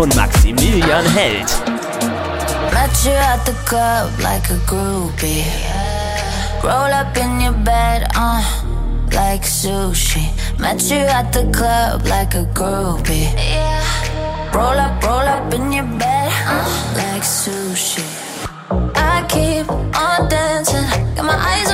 von Maximilian Held. Met you at the club like a groupie. Roll up in your bed, uh, like sushi. Met you at the club like a groupie. Roll up, roll up in your bed, uh, like sushi. I keep on dancing, got my eyes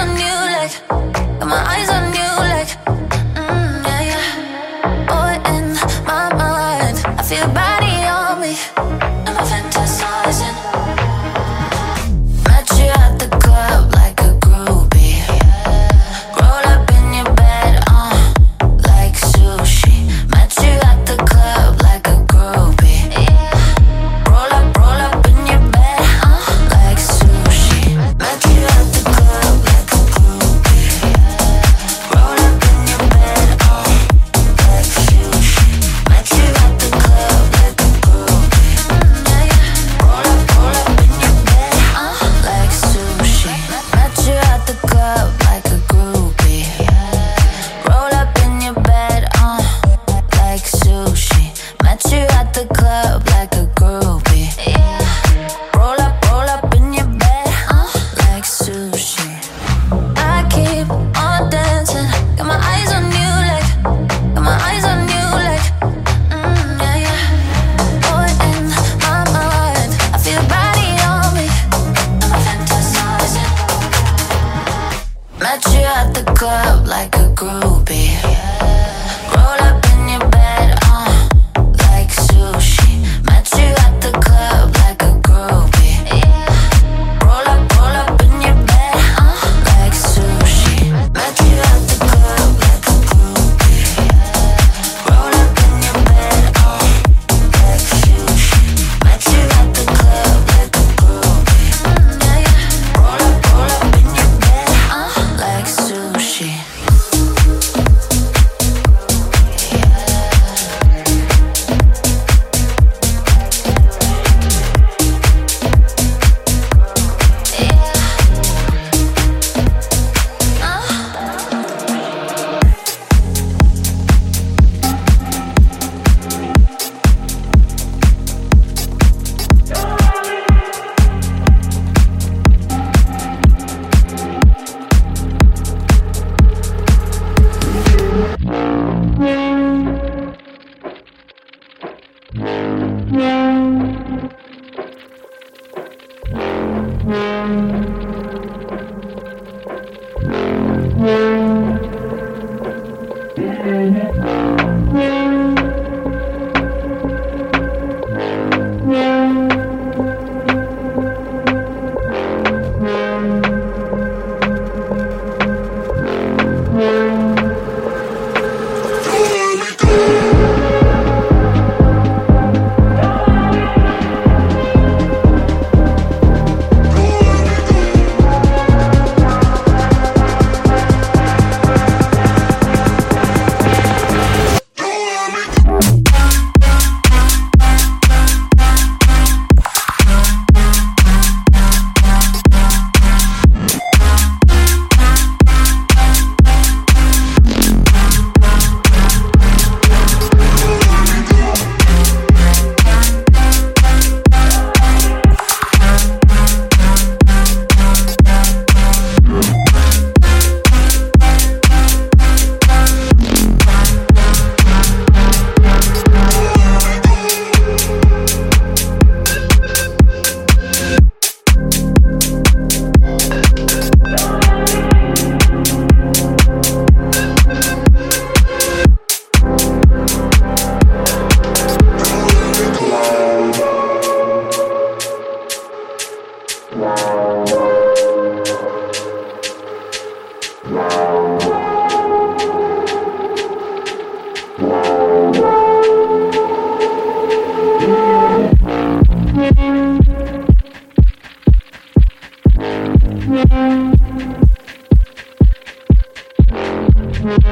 Thank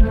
you.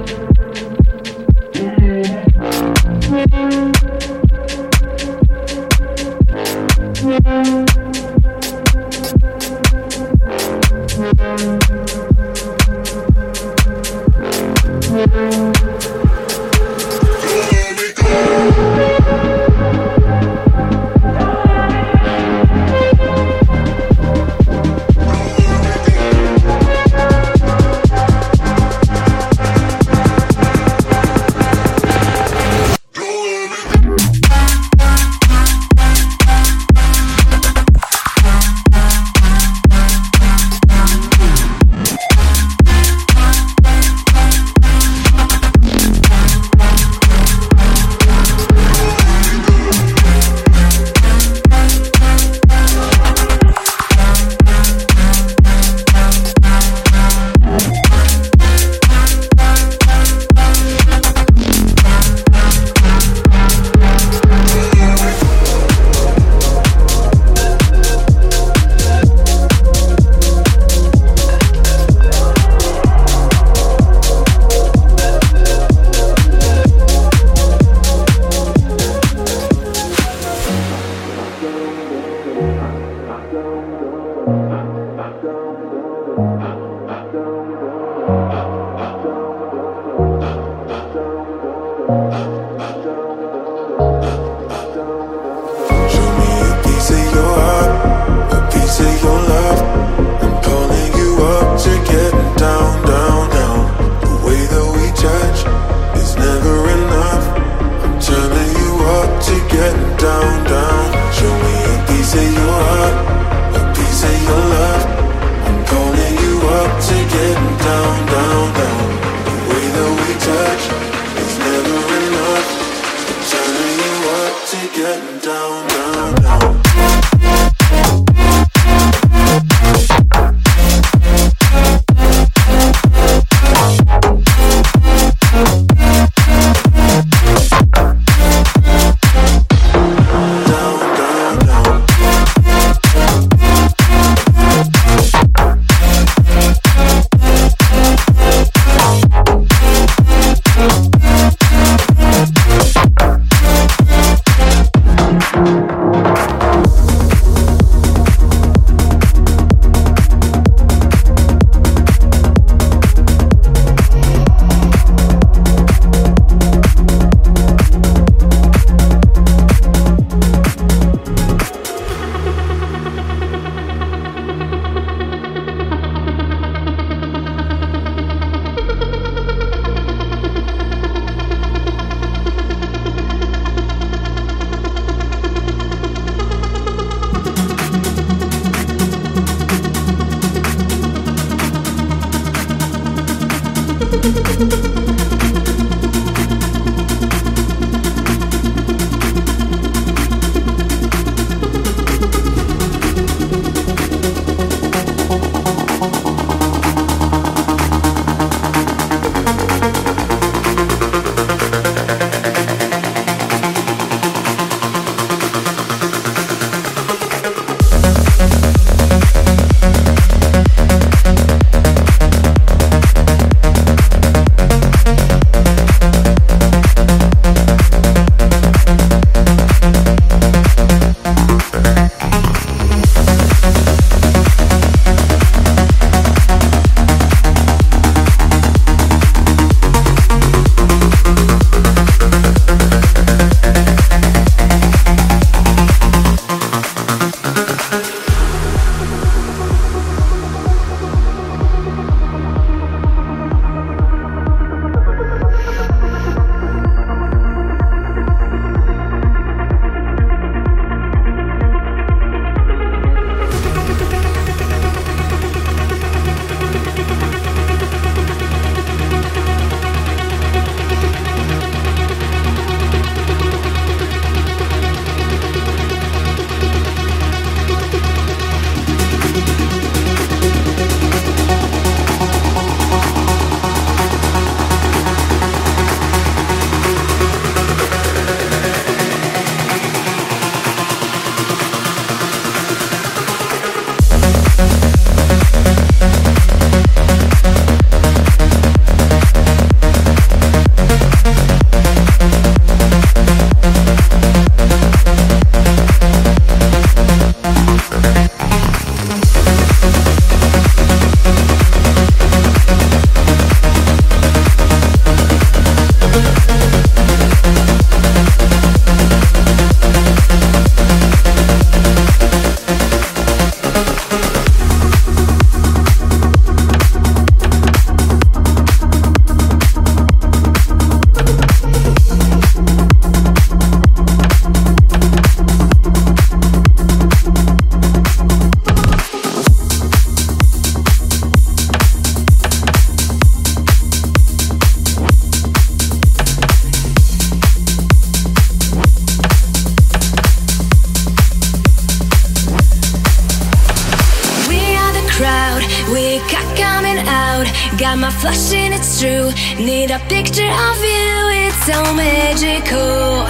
Got my flush and it's true. Need a picture of you, it's so magical.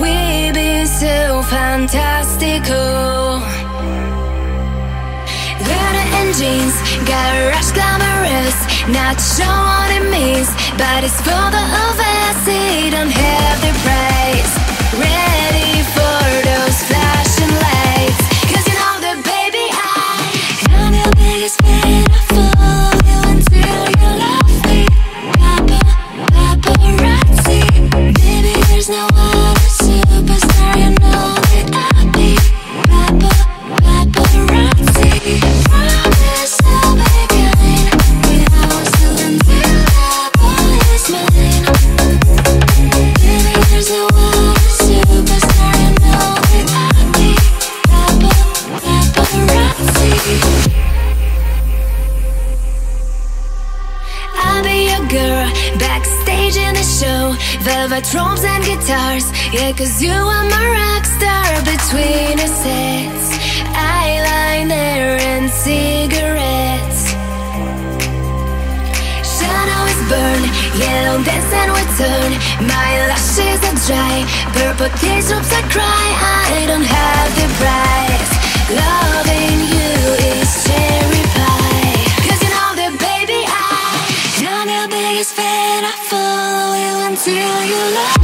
We've been so fantastical. Glitter and jeans, got a rush glamorous. Not sure what it means, but it's for the of us. It don't have the price. Ready for silver drums and guitars. Yeah, cause you are my rock star between the sets. Eyeliner and cigarettes. Shadows burn, yellow dance and return. My lashes are dry, purple teardrops I cry. I don't have the price. Loving you. you love.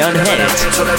Scorpion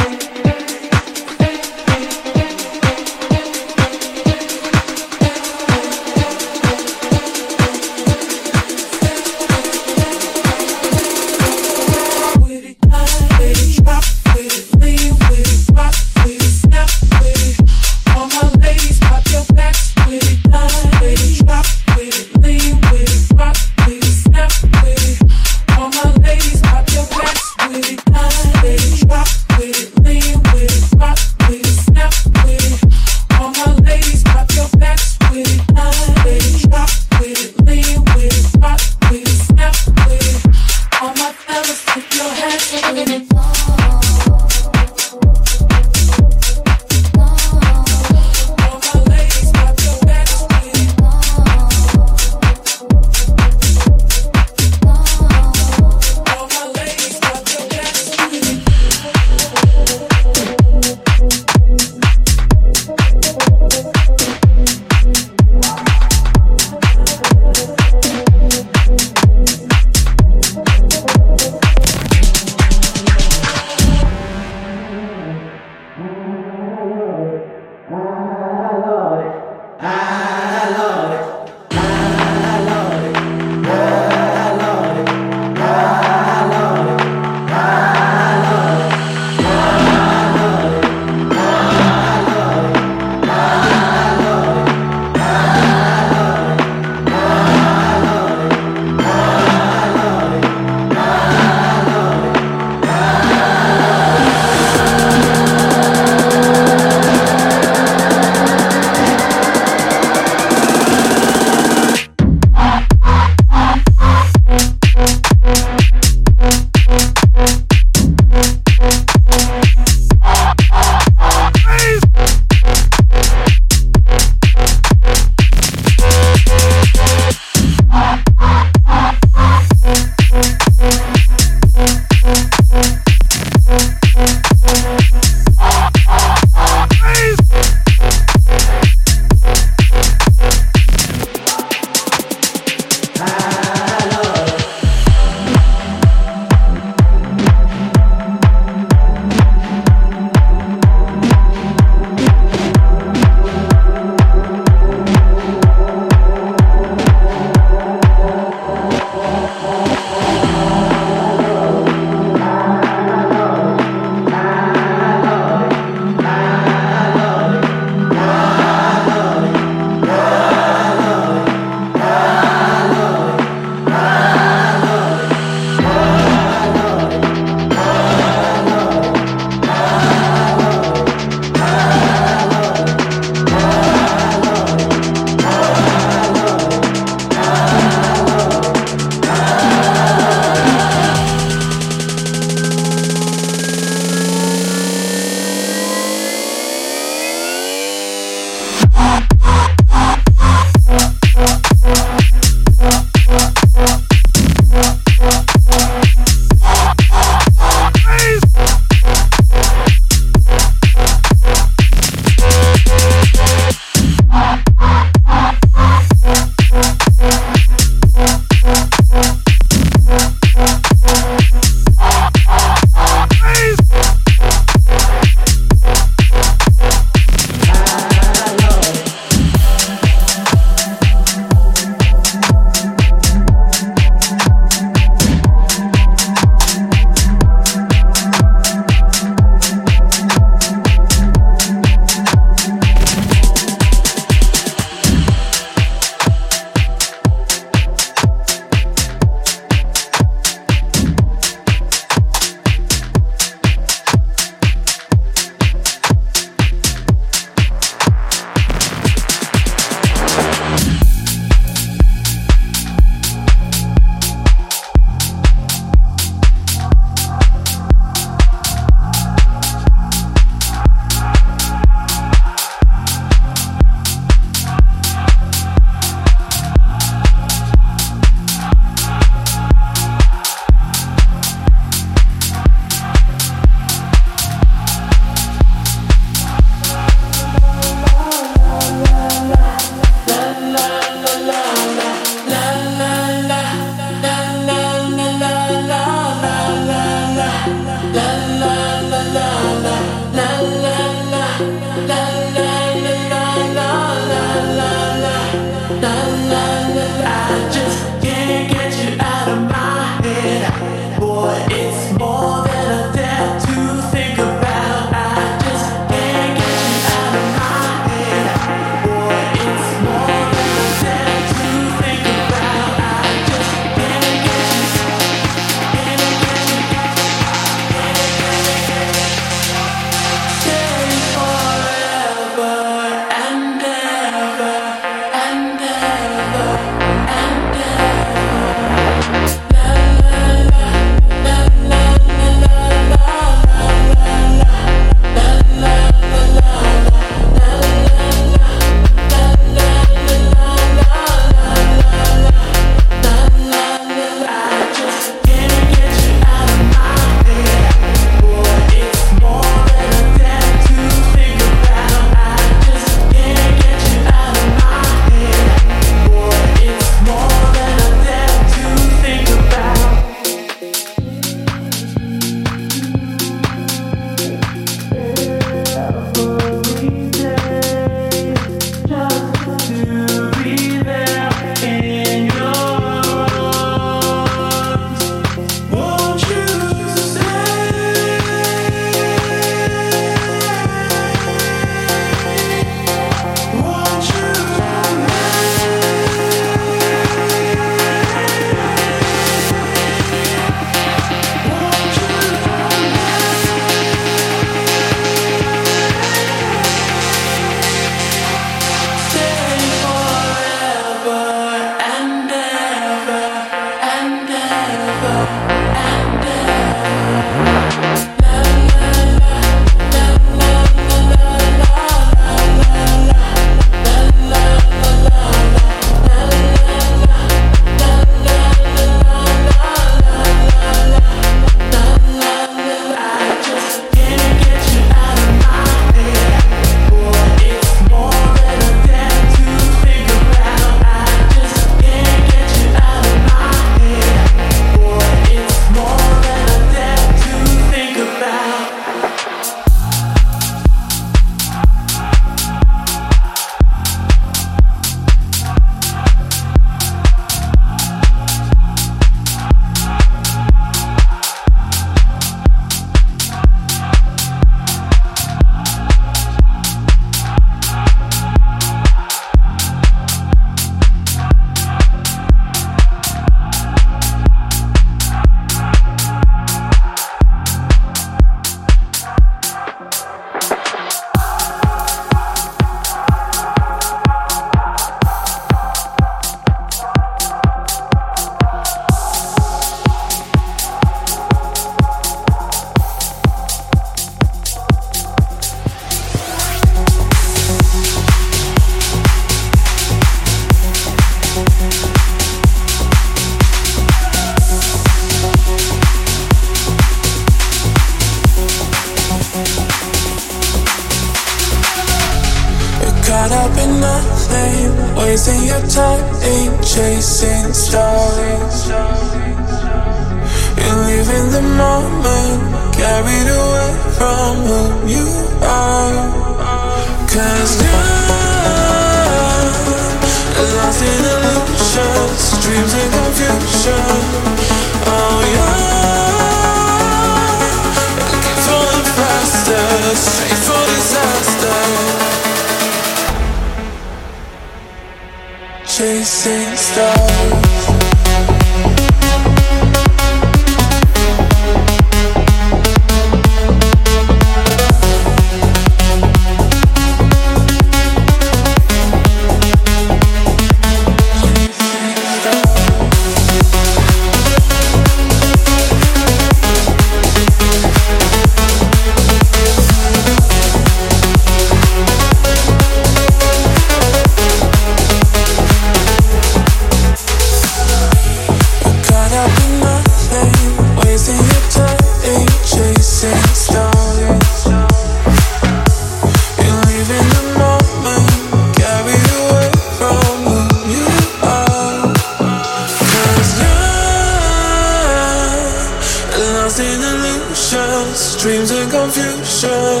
dreams and confusion.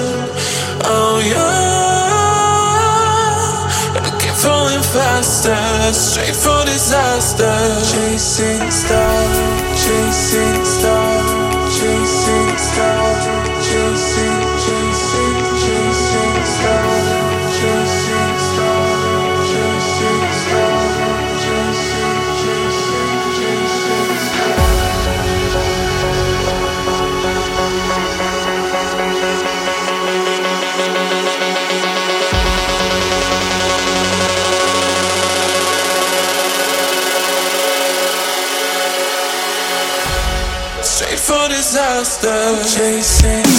Oh yeah, I keep falling faster, straight for disaster. Chasing stars, chasing stars, chasing stars, chasing. faster. Chasing